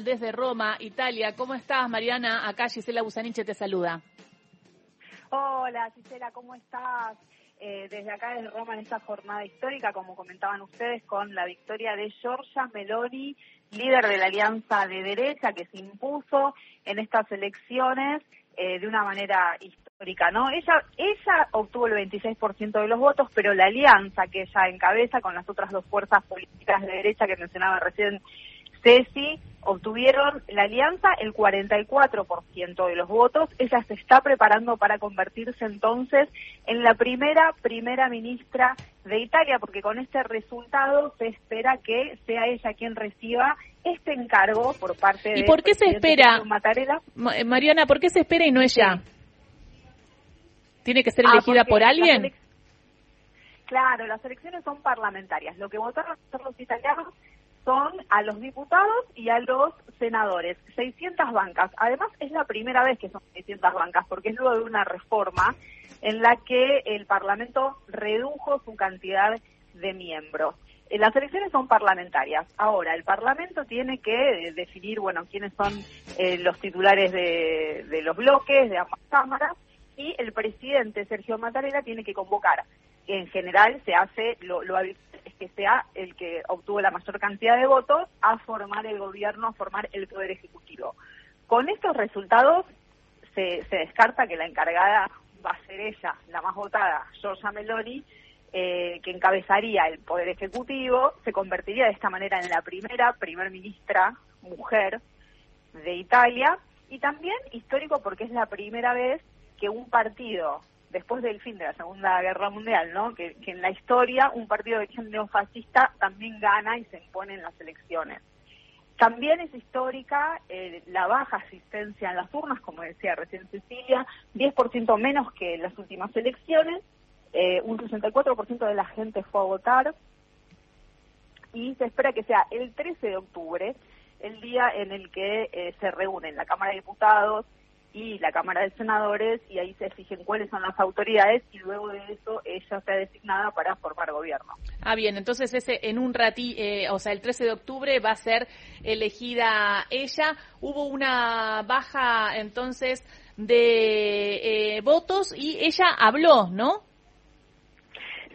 desde Roma, Italia. ¿Cómo estás, Mariana? Acá Gisela Busaniche te saluda. Hola, Gisela, ¿cómo estás? Eh, desde acá, desde Roma, en esta jornada histórica, como comentaban ustedes, con la victoria de Giorgia Meloni, líder de la Alianza de Derecha, que se impuso en estas elecciones eh, de una manera histórica, ¿no? Ella, ella obtuvo el 26% de los votos, pero la alianza que ella encabeza con las otras dos fuerzas políticas de derecha que mencionaba recién Ceci, obtuvieron la alianza el 44% de los votos. Ella se está preparando para convertirse entonces en la primera primera ministra de Italia, porque con este resultado se espera que sea ella quien reciba este encargo por parte de... ¿Y por qué se espera? Eh, Mariana, ¿por qué se espera y no ella? ¿Tiene que ser ah, elegida por alguien? Claro, las elecciones son parlamentarias. Lo que votaron los italianos son a los diputados y a los senadores. 600 bancas. Además, es la primera vez que son 600 bancas, porque es luego de una reforma en la que el Parlamento redujo su cantidad de miembros. Eh, las elecciones son parlamentarias. Ahora, el Parlamento tiene que definir, bueno, quiénes son eh, los titulares de, los bloques, de ambas cámaras, y el presidente Sergio Mattarella tiene que convocar. En general se hace lo, lo habitual que sea el que obtuvo la mayor cantidad de votos a formar el gobierno, a formar el poder ejecutivo. Con estos resultados se, descarta que la encargada va a ser ella, la más votada, Giorgia Meloni, eh, que encabezaría el poder ejecutivo, se convertiría de esta manera en la primera primer ministra mujer de Italia y también histórico porque es la primera vez que un partido después del fin de la Segunda Guerra Mundial, ¿no? Que, en la historia un partido de origen neofascista también gana y se impone en las elecciones. También es histórica eh, la baja asistencia en las urnas, como decía recién Cecilia, 10% menos que en las últimas elecciones, eh, un 64% de la gente fue a votar y se espera que sea el 13 de octubre el día en el que eh, se reúnen la Cámara de Diputados, y la Cámara de Senadores y ahí se fijen cuáles son las autoridades y luego de eso ella sea designada para formar gobierno. Ah, bien, entonces ese en un ratí, eh, o sea, el 13 de octubre va a ser elegida ella. Hubo una baja entonces de eh, votos y ella habló, ¿no?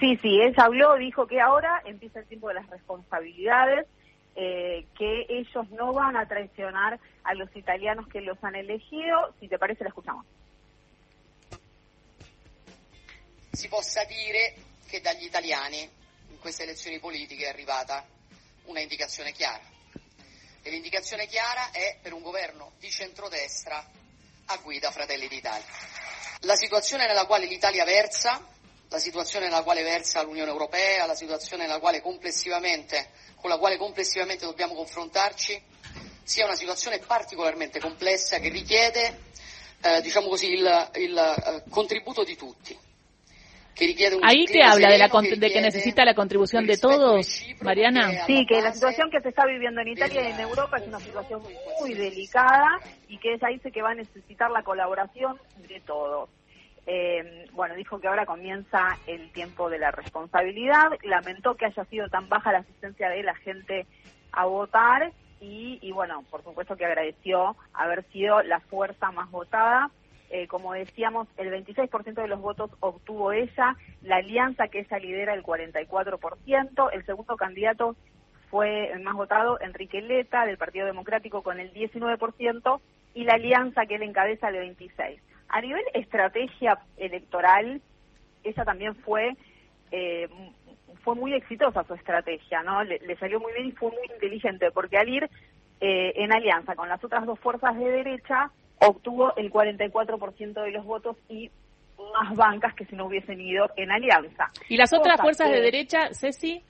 Sí, sí, ella habló, dijo que ahora empieza el tiempo de las responsabilidades eh, que ellos no van a traicionar a los italianos que los han elegido. Si te parece, la escuchamos. Si possa dire che dagli italiani in queste elezioni politiche è arrivata una indicazione chiara. E l'indicazione chiara è per un governo di centrodestra a guida Fratelli d'Italia. La situazione nella quale l'Italia versa, la situazione nella quale versa l'Unione Europea, la situazione nella quale complessivamente con la quale complessivamente dobbiamo confrontarci sia una situazione particolarmente complessa che richiede eh, diciamo così, il, il eh, contributo di tutti. Ahí te habla de, la, de que necesita la contribución de todos, Mariana. Sí, que la situación que se está viviendo en Italia y en Europa es una situación muy delicada y que ella dice que va a necesitar la colaboración de todos. Eh, bueno, dijo que ahora comienza el tiempo de la responsabilidad, lamentó que haya sido tan baja la asistencia de la gente a votar y, bueno, por supuesto que agradeció haber sido la fuerza más votada. Eh, como decíamos, el 26% de los votos obtuvo ella, la alianza que ella lidera el 44%, el segundo candidato fue el más votado, Enrique Leta, del Partido Democrático, con el 19%, y la alianza que él encabeza el 26%. A nivel estrategia electoral, esa también fue eh, fue muy exitosa su estrategia, ¿no? Le, salió muy bien y fue muy inteligente, porque al ir eh, en alianza con las otras dos fuerzas de derecha, obtuvo el 44% de los votos y más bancas que si no hubiesen ido en alianza. ¿Y las otras fuerzas de derecha, Ceci?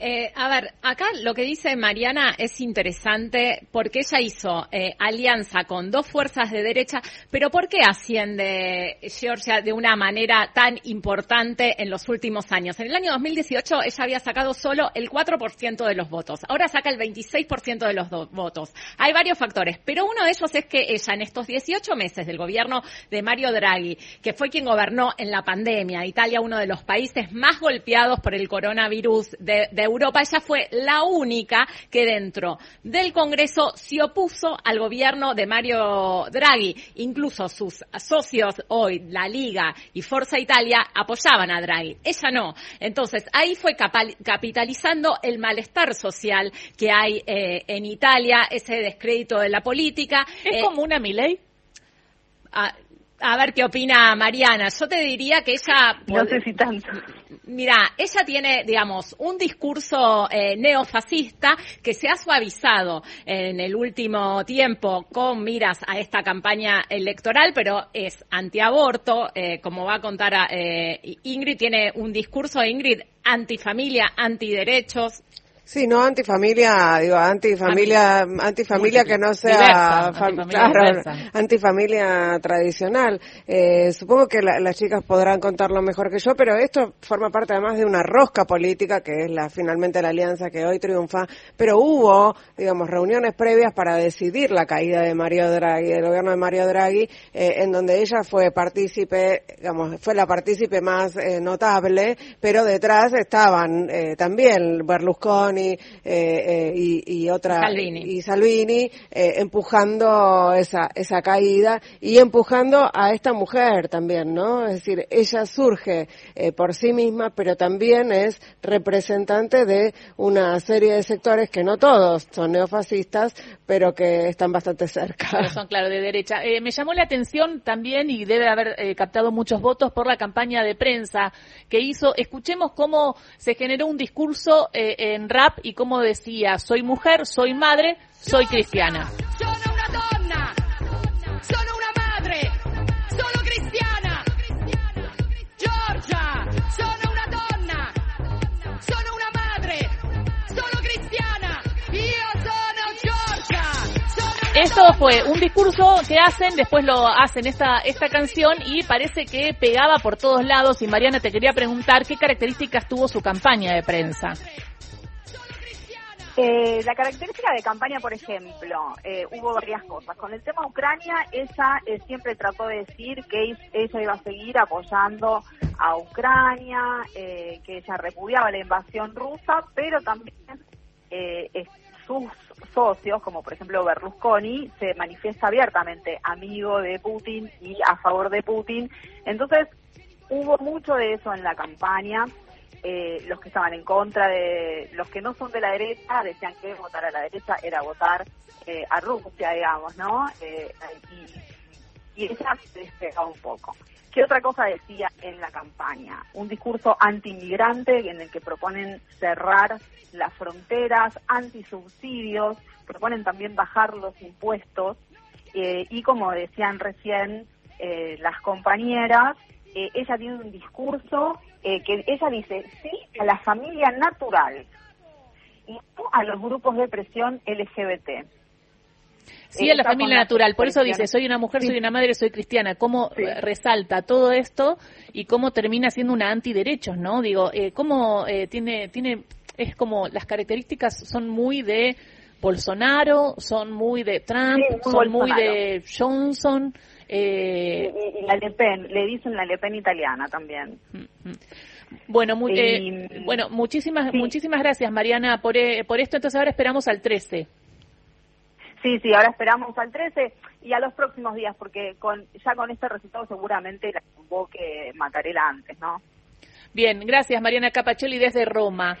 Eh, a ver, acá lo que dice Mariana es interesante porque ella hizo eh, alianza con dos fuerzas de derecha, pero ¿por qué asciende Georgia de una manera tan importante en los últimos años? En el año 2018 ella había sacado solo el 4% de los votos, ahora saca el 26% de los votos. Hay varios factores, pero uno de ellos es que ella en estos 18 meses del gobierno de Mario Draghi, que fue quien gobernó en la pandemia, Italia uno de los países más golpeados por el coronavirus de, de Europa, ella fue la única que dentro del Congreso se opuso al gobierno de Mario Draghi. Incluso sus socios hoy, la Liga y Forza Italia, apoyaban a Draghi. Ella no. Entonces, ahí fue capitalizando el malestar social que hay eh, en Italia, ese descrédito de la política. ¿Es eh, como una Milei? A, a, ver qué opina Mariana. Yo te diría que ella... No sé si tanto. Mira, ella tiene, digamos, un discurso eh, neofascista que se ha suavizado en el último tiempo con miras a esta campaña electoral, pero es antiaborto, eh, como va a contar eh, Ingrid, tiene un discurso, Ingrid, antifamilia, antiderechos, Sí, no antifamilia, digo, antifamilia, antifamilia que no sea antifamilia, tradicional. Eh, supongo que las chicas podrán contarlo mejor que yo, pero esto forma parte además de una rosca política que es la finalmente la alianza que hoy triunfa. Pero hubo, digamos, reuniones previas para decidir la caída de Mario Draghi, del gobierno de Mario Draghi, eh, en donde ella fue partícipe, digamos, fue la partícipe más eh, notable, pero detrás estaban también Berlusconi eh, eh, y, otra Salvini. y Salvini eh, empujando esa esa caída y empujando a esta mujer también, ¿no? Es decir, ella surge por sí misma, pero también es representante de una serie de sectores que no todos son neofascistas, pero que están bastante cerca. Pero son, claro, de derecha. me llamó la atención también, y debe haber captado muchos votos, por la campaña de prensa que hizo. Escuchemos cómo se generó un discurso en rap y como decía, soy mujer, soy madre, soy cristiana. Esto fue un discurso que hacen, después lo hacen esta, esta canción y parece que pegaba por todos lados. Y Mariana, te quería preguntar qué características tuvo su campaña de prensa. Eh, la característica de campaña, por ejemplo, eh, hubo varias cosas. Con el tema Ucrania, ella eh, siempre trató de decir que ella iba a seguir apoyando a Ucrania, que ella repudiaba la invasión rusa, pero también sus socios, como por ejemplo Berlusconi, se manifiesta abiertamente amigo de Putin y a favor de Putin. Entonces, hubo mucho de eso en la campaña. Eh, los que estaban en contra de los que no son de la derecha decían que votar a la derecha era votar eh, a Rusia, digamos, ¿no? Eh, y, y ella se despegaba un poco. ¿Qué otra cosa decía en la campaña? Un discurso anti-inmigrante en el que proponen cerrar las fronteras, anti-subsidios, proponen también bajar los impuestos y como decían recién las compañeras, ella tiene un discurso eh, que ella dice sí a la familia natural y no a los grupos de presión LGBT. Sí, a la familia natural. Por eso dice, soy una mujer, soy una madre, soy cristiana. ¿Cómo resalta todo esto y cómo termina siendo una antiderechos, no? Digo, eh, ¿cómo eh, tiene, tiene, es como, las características son muy de Bolsonaro, son muy de Trump, son muy de Johnson. Eh, y, la Le Pen, le dicen la Le Pen italiana también. Bueno, eh, bueno, muchísimas muchísimas gracias Mariana por, eh, por esto. Entonces ahora esperamos al 13. Sí, sí, ahora esperamos al 13 y a los próximos días, porque con ya con este resultado seguramente la convoque Macarela antes, ¿no? Bien, gracias Mariana Capacholi desde Roma.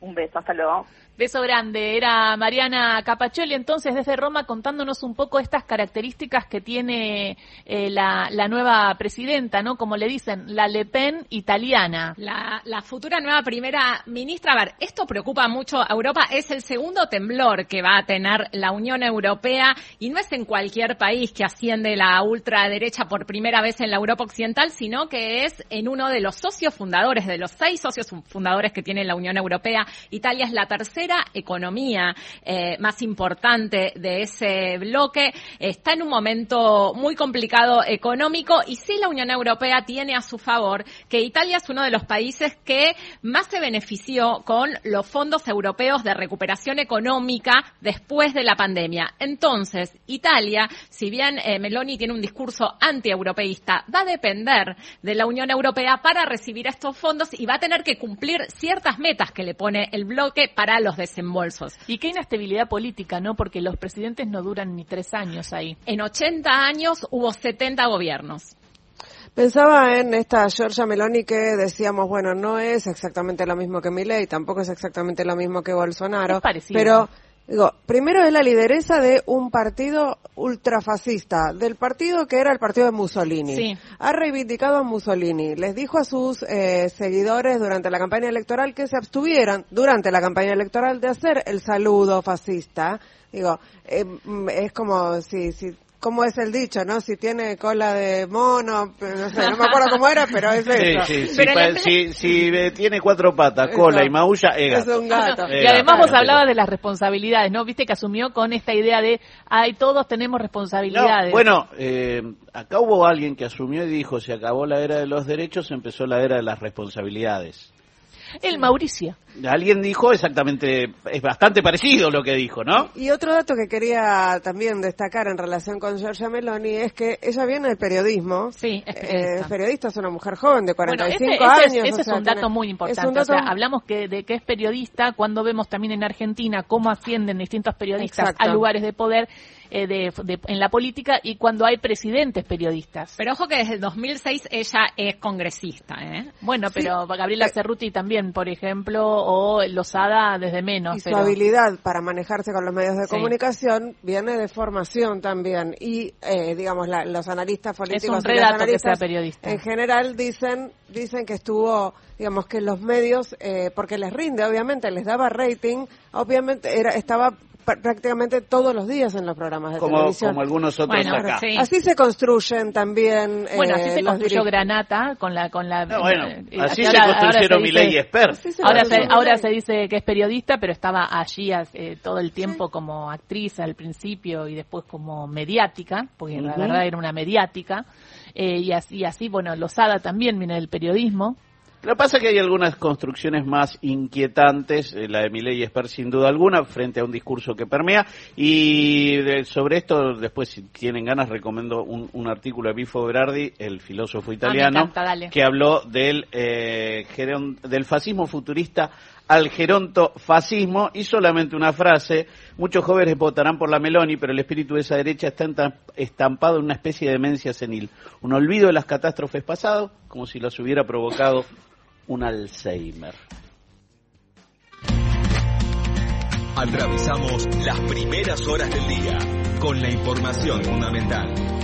Un beso, hasta luego. Beso grande. Era Mariana Capaccioli entonces desde Roma contándonos un poco estas características que tiene eh, la, nueva presidenta, ¿no? Como le dicen, la Le Pen italiana. La, la futura nueva primera ministra. A ver, esto preocupa mucho a Europa. Es el segundo temblor que va a tener la Unión Europea y no es en cualquier país que asciende la ultraderecha por primera vez en la Europa Occidental, sino que es en uno de los socios fundadores, de los seis socios fundadores que tiene la Unión Europea. Italia es la tercera tercera economía eh, más importante de ese bloque, está en un momento muy complicado económico y sí la Unión Europea tiene a su favor que Italia es uno de los países que más se benefició con los fondos europeos de recuperación económica después de la pandemia. Entonces, Italia, si bien eh, Meloni tiene un discurso anti-europeísta, va a depender de la Unión Europea para recibir estos fondos y va a tener que cumplir ciertas metas que le pone el bloque para los desembolsos. Y qué inestabilidad política, ¿no? Porque los presidentes no duran ni tres años ahí. En 80 años hubo 70 gobiernos. Pensaba en esta Giorgia Meloni que decíamos, bueno, no es exactamente lo mismo que Milei, tampoco es exactamente lo mismo que Bolsonaro, Es parecido. pero digo, primero es la lideresa de un partido ultrafascista, del partido que era el partido de Mussolini. Sí. Ha reivindicado a Mussolini, les dijo a sus eh, seguidores durante la campaña electoral que se abstuvieran durante la campaña electoral de hacer el saludo fascista. Digo, eh, mm, es como si, si ¿Cómo es el dicho, no? Si tiene cola de mono, pero no sé, no me acuerdo cómo era, pero es eso. sí, sí, Pero pa- en el- si, si, tiene cuatro patas, cola Eso. y maulla, es Es gato. un gato. Y además gato. vos hablabas de las responsabilidades, ¿no? Viste que asumió con esta idea de, ay, todos tenemos No, responsabilidades. bueno, eh, acá hubo alguien que asumió y dijo, se acabó la era de los derechos, empezó la era de las responsabilidades. El Mauricio. Alguien dijo exactamente, es bastante parecido lo que dijo, ¿no? Y otro dato que quería también destacar en relación con Giorgia Meloni es que ella viene del periodismo. Sí, es Eh, periodista. es periodista, es una mujer joven de Bueno, 45 ese, ese años. es, o ese es sea, un dato tiene- muy es importante. un dato- O sea, hablamos que de que es periodista cuando vemos también en Argentina cómo ascienden distintos periodistas Exacto. a lugares de poder eh, de- de- en la política y cuando hay presidentes periodistas. Pero ojo que desde el 2006 ella es congresista, ¿eh? Bueno, Sí. pero Gabriela Eh. Cerruti también, por ejemplo, o Lozada desde menos. y su pero- habilidad para manejarse con los medios de Sí. comunicación viene de formación también y eh, digamos la- los analistas políticos un y las redato que sea periodista. en general dicen dicen que estuvo digamos que los medios eh, porque les rinde obviamente les daba rating obviamente era estaba prácticamente todos los días en los programas de Como, televisión como algunos otros Bueno, acá. sí. así se construyen también Bueno, eh, así se los construyó Granata con la con la No, bueno, eh, así se ahora construyeron se Milei y Esper. Se Ahora se, ahora se dice que es periodista, pero estaba allí eh, todo el tiempo como actriz al principio y después como mediática, porque la Ujú. verdad era una mediática. eh, y, así, y así, bueno, Lozada también viene del periodismo. Lo que pasa es que hay algunas construcciones más inquietantes, eh, la de Milei Esper sin duda alguna, frente a un discurso que permea. Y de- sobre esto, después, si tienen ganas, recomiendo un, un artículo de Bifo Berardi, el filósofo italiano, encanta, dale. que habló del, eh, geron- del fascismo futurista al gerontofascismo y solamente una frase, muchos jóvenes votarán por la Meloni, pero el espíritu de esa derecha está estampado en una especie de demencia senil, un olvido de las catástrofes pasadas, como si las hubiera provocado un Alzheimer. Atravesamos las primeras horas del día con la información fundamental.